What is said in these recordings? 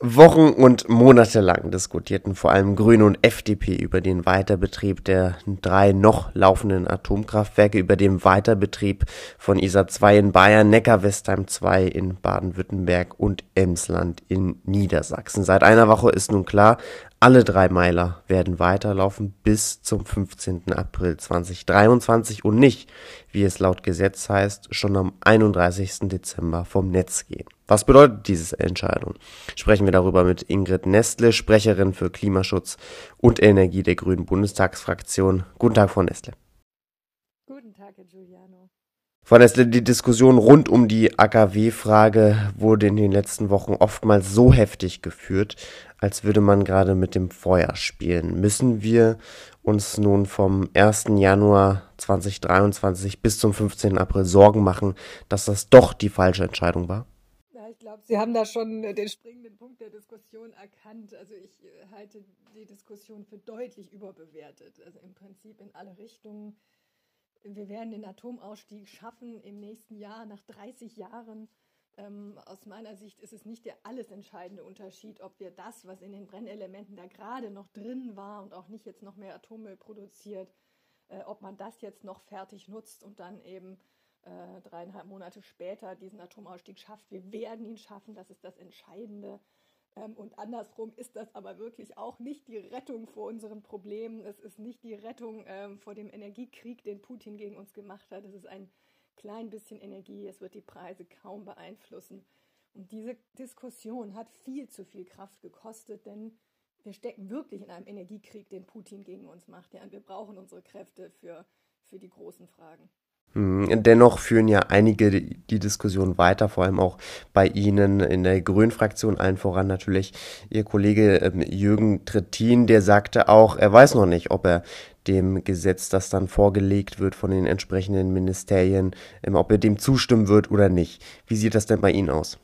Wochen und Monate lang diskutierten vor allem Grüne und FDP über den Weiterbetrieb der drei noch laufenden Atomkraftwerke, über den Weiterbetrieb von ISA 2 in Bayern, Neckar-Westheim 2 in Baden-Württemberg und Emsland in Niedersachsen. Seit einer Woche ist nun klar, alle drei Meiler werden weiterlaufen bis zum 15. April 2023 und nicht, wie es laut Gesetz heißt, schon am 31. Dezember vom Netz gehen. Was bedeutet diese Entscheidung? Sprechen wir darüber mit Ingrid Nestle, Sprecherin für Klimaschutz und Energie der Grünen Bundestagsfraktion. Guten Tag, Frau Nestle. Guten Tag, Herr Giuliano. Frau Nestle, die Diskussion rund um die AKW-Frage wurde in den letzten Wochen oftmals so heftig geführt, als würde man gerade mit dem Feuer spielen. Müssen wir uns nun vom 1. Januar 2023 bis zum 15. April Sorgen machen, dass das doch die falsche Entscheidung war? Ja, ich glaube, Sie haben da schon den springenden Punkt der Diskussion erkannt. Also ich äh, halte die Diskussion für deutlich überbewertet. Also im Prinzip in alle Richtungen wir werden den Atomausstieg schaffen im nächsten Jahr, nach 30 Jahren. Ähm, aus meiner Sicht ist es nicht der alles entscheidende Unterschied, ob wir das, was in den Brennelementen da gerade noch drin war und auch nicht jetzt noch mehr Atommüll produziert, äh, ob man das jetzt noch fertig nutzt und dann eben äh, dreieinhalb Monate später diesen Atomausstieg schafft. Wir werden ihn schaffen, das ist das Entscheidende. Ähm, und andersrum ist das aber wirklich auch nicht die Rettung vor unseren Problemen. Es ist nicht die Rettung ähm, vor dem Energiekrieg, den Putin gegen uns gemacht hat. Es ist ein klein bisschen Energie. Es wird die Preise kaum beeinflussen. Und diese Diskussion hat viel zu viel Kraft gekostet, denn wir stecken wirklich in einem Energiekrieg, den Putin gegen uns macht. Ja, und wir brauchen unsere Kräfte für, für die großen Fragen. Hm, dennoch führen ja einige die Diskussion weiter, vor allem auch bei Ihnen in der Grünen-Fraktion, allen voran natürlich Ihr Kollege ähm, Jürgen Trittin, der sagte auch, er weiß noch nicht, ob er dem Gesetz, das dann vorgelegt wird von den entsprechenden Ministerien, ähm, ob er dem zustimmen wird oder nicht. Wie sieht das denn bei Ihnen aus?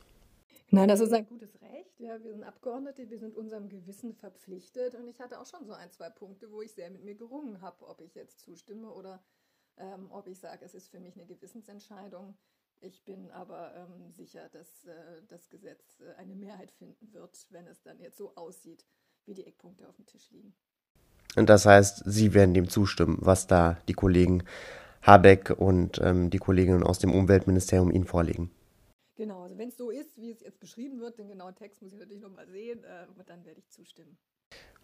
Nein, das ist ein gutes Recht. Ja, wir sind Abgeordnete, wir sind unserem Gewissen verpflichtet. Und ich hatte auch schon so ein, zwei Punkte, wo ich sehr mit mir gerungen habe, ob ich jetzt zustimme oder ähm, ob ich sage, es ist für mich eine Gewissensentscheidung. Ich bin aber ähm, sicher, dass äh, das Gesetz äh, eine Mehrheit finden wird, wenn es dann jetzt so aussieht, wie die Eckpunkte auf dem Tisch liegen. Und das heißt, Sie werden dem zustimmen, was da die Kollegen Habeck und ähm, die Kolleginnen aus dem Umweltministerium Ihnen vorlegen. Genau, also wenn es so ist, wie es jetzt beschrieben wird, den genauen Text muss ich natürlich nochmal sehen, äh, dann werde ich zustimmen.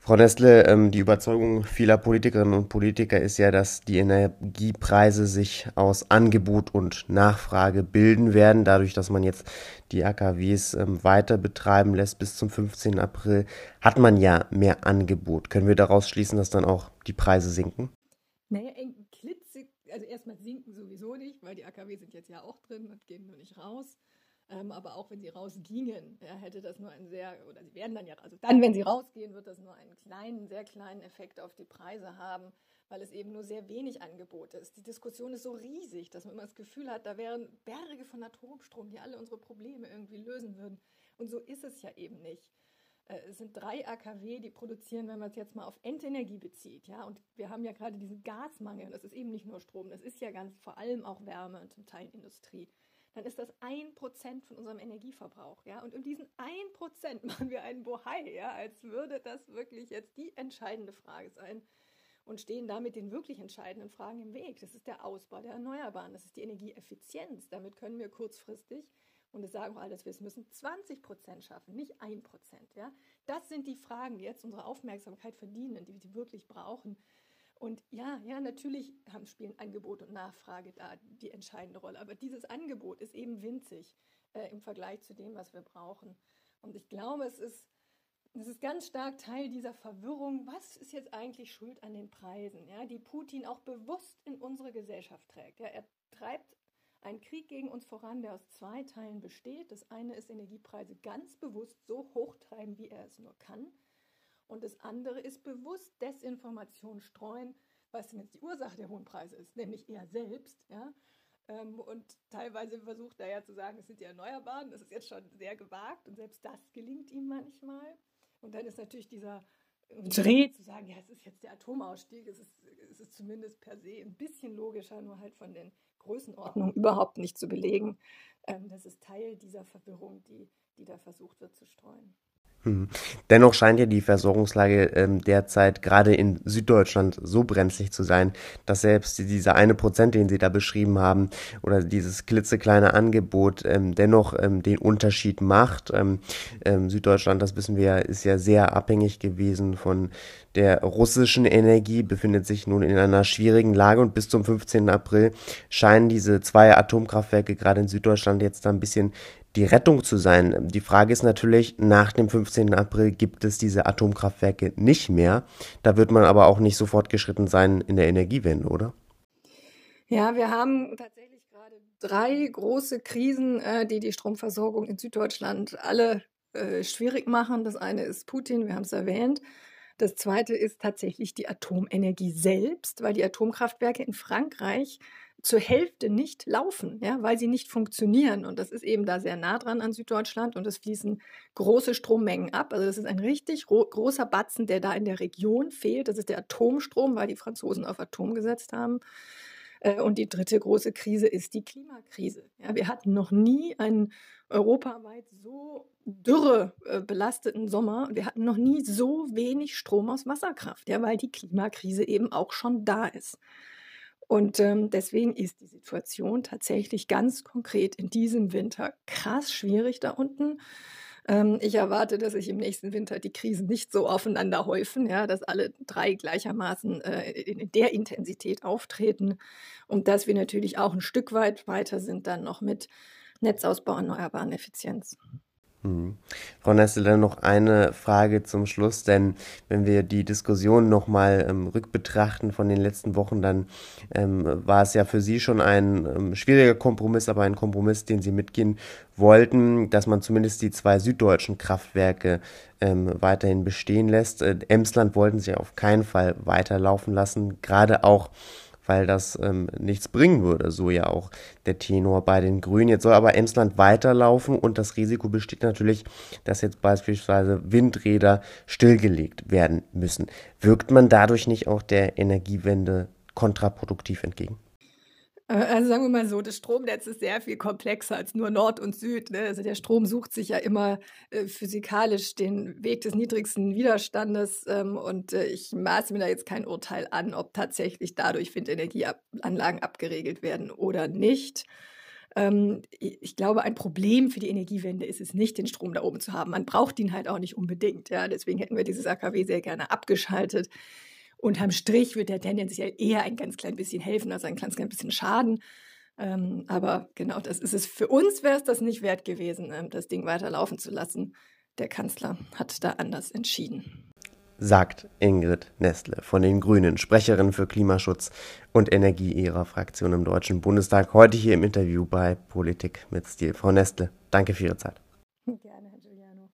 Frau Nestle, ähm, die Überzeugung vieler Politikerinnen und Politiker ist ja, dass die Energiepreise sich aus Angebot und Nachfrage bilden werden, dadurch, dass man jetzt die AKWs ähm, weiter betreiben lässt bis zum 15. April, hat man ja mehr Angebot. Können wir daraus schließen, dass dann auch die Preise sinken? Naja, klitzig, also erstmal sinken sowieso nicht, weil die AKW sind jetzt ja auch drin und gehen nur nicht raus. Ähm, aber auch wenn sie rausgingen, ja, hätte das nur einen sehr, oder sie werden dann ja, also dann, wenn sie rausgehen, wird das nur einen kleinen, sehr kleinen Effekt auf die Preise haben, weil es eben nur sehr wenig Angebot ist. Die Diskussion ist so riesig, dass man immer das Gefühl hat, da wären Berge von Atomstrom, die alle unsere Probleme irgendwie lösen würden. Und so ist es ja eben nicht. Äh, es sind drei AKW, die produzieren, wenn man es jetzt mal auf Endenergie bezieht, ja, und wir haben ja gerade diesen Gasmangel, das ist eben nicht nur Strom, das ist ja ganz vor allem auch Wärme und zum Teil Industrie dann ist das ein Prozent von unserem Energieverbrauch. Ja? Und in diesen ein Prozent machen wir einen Bohai, ja? als würde das wirklich jetzt die entscheidende Frage sein und stehen damit den wirklich entscheidenden Fragen im Weg. Das ist der Ausbau der Erneuerbaren, das ist die Energieeffizienz. Damit können wir kurzfristig, und das sagen auch alle, dass wir es müssen, 20 Prozent schaffen, nicht ein Prozent. Ja? Das sind die Fragen, die jetzt unsere Aufmerksamkeit verdienen, die wir wirklich brauchen. Und ja, ja, natürlich haben, spielen Angebot und Nachfrage da die entscheidende Rolle. Aber dieses Angebot ist eben winzig äh, im Vergleich zu dem, was wir brauchen. Und ich glaube, es ist, es ist ganz stark Teil dieser Verwirrung. Was ist jetzt eigentlich schuld an den Preisen, ja, die Putin auch bewusst in unsere Gesellschaft trägt? Ja, er treibt einen Krieg gegen uns voran, der aus zwei Teilen besteht. Das eine ist Energiepreise ganz bewusst so hoch treiben, wie er es nur kann. Und das andere ist bewusst Desinformation streuen, was denn jetzt die Ursache der hohen Preise ist, nämlich er selbst. Ja? Ähm, und teilweise versucht er ja zu sagen, es sind die Erneuerbaren. Das ist jetzt schon sehr gewagt und selbst das gelingt ihm manchmal. Und dann ist natürlich dieser Dreh zu sagen, ja, es ist jetzt der Atomausstieg, es ist, es ist zumindest per se ein bisschen logischer, nur halt von den Größenordnungen überhaupt nicht zu belegen. Ähm, das ist Teil dieser Verwirrung, die, die da versucht wird zu streuen. Hm. Dennoch scheint ja die Versorgungslage ähm, derzeit gerade in Süddeutschland so brenzlig zu sein, dass selbst dieser eine Prozent, den Sie da beschrieben haben, oder dieses klitzekleine Angebot ähm, dennoch ähm, den Unterschied macht. Ähm, ähm, Süddeutschland, das wissen wir, ist ja sehr abhängig gewesen von der russischen Energie, befindet sich nun in einer schwierigen Lage und bis zum 15. April scheinen diese zwei Atomkraftwerke gerade in Süddeutschland jetzt da ein bisschen die Rettung zu sein. Die Frage ist natürlich, nach dem 15. April gibt es diese Atomkraftwerke nicht mehr. Da wird man aber auch nicht sofort geschritten sein in der Energiewende, oder? Ja, wir haben tatsächlich gerade drei große Krisen, äh, die die Stromversorgung in Süddeutschland alle äh, schwierig machen. Das eine ist Putin, wir haben es erwähnt. Das zweite ist tatsächlich die Atomenergie selbst, weil die Atomkraftwerke in Frankreich zur Hälfte nicht laufen, ja, weil sie nicht funktionieren. Und das ist eben da sehr nah dran an Süddeutschland und es fließen große Strommengen ab. Also das ist ein richtig großer Batzen, der da in der Region fehlt. Das ist der Atomstrom, weil die Franzosen auf Atom gesetzt haben. Äh, und die dritte große Krise ist die Klimakrise. Ja, wir hatten noch nie einen europaweit so dürre äh, belasteten Sommer. Wir hatten noch nie so wenig Strom aus Wasserkraft, ja, weil die Klimakrise eben auch schon da ist. Und ähm, deswegen ist die Situation tatsächlich ganz konkret in diesem Winter krass schwierig da unten. Ähm, ich erwarte, dass sich im nächsten Winter die Krisen nicht so aufeinander häufen, ja, dass alle drei gleichermaßen äh, in der Intensität auftreten und dass wir natürlich auch ein Stück weit weiter sind dann noch mit Netzausbau, erneuerbaren Effizienz. Hm. Frau Nessel, dann noch eine Frage zum Schluss, denn wenn wir die Diskussion nochmal ähm, rückbetrachten von den letzten Wochen, dann ähm, war es ja für Sie schon ein ähm, schwieriger Kompromiss, aber ein Kompromiss, den Sie mitgehen wollten, dass man zumindest die zwei süddeutschen Kraftwerke ähm, weiterhin bestehen lässt. Äh, Emsland wollten Sie auf keinen Fall weiterlaufen lassen, gerade auch weil das ähm, nichts bringen würde, so ja auch der Tenor bei den Grünen. Jetzt soll aber Emsland weiterlaufen und das Risiko besteht natürlich, dass jetzt beispielsweise Windräder stillgelegt werden müssen. Wirkt man dadurch nicht auch der Energiewende kontraproduktiv entgegen? Also sagen wir mal so, das Stromnetz ist sehr viel komplexer als nur Nord und Süd. Ne? Also der Strom sucht sich ja immer äh, physikalisch den Weg des niedrigsten Widerstandes ähm, und äh, ich maße mir da jetzt kein Urteil an, ob tatsächlich dadurch Windenergieanlagen abgeregelt werden oder nicht. Ähm, ich glaube, ein Problem für die Energiewende ist es nicht, den Strom da oben zu haben. Man braucht ihn halt auch nicht unbedingt. Ja? Deswegen hätten wir dieses AKW sehr gerne abgeschaltet unterm Strich wird der tendenziell eher ein ganz klein bisschen helfen, also ein ganz klein bisschen schaden. Ähm, aber genau, das ist es. Für uns wäre es das nicht wert gewesen, ähm, das Ding weiterlaufen zu lassen. Der Kanzler hat da anders entschieden. Sagt Ingrid Nestle von den Grünen, Sprecherin für Klimaschutz und Energie ihrer Fraktion im Deutschen Bundestag, heute hier im Interview bei Politik mit Stil. Frau Nestle, danke für Ihre Zeit. Gerne.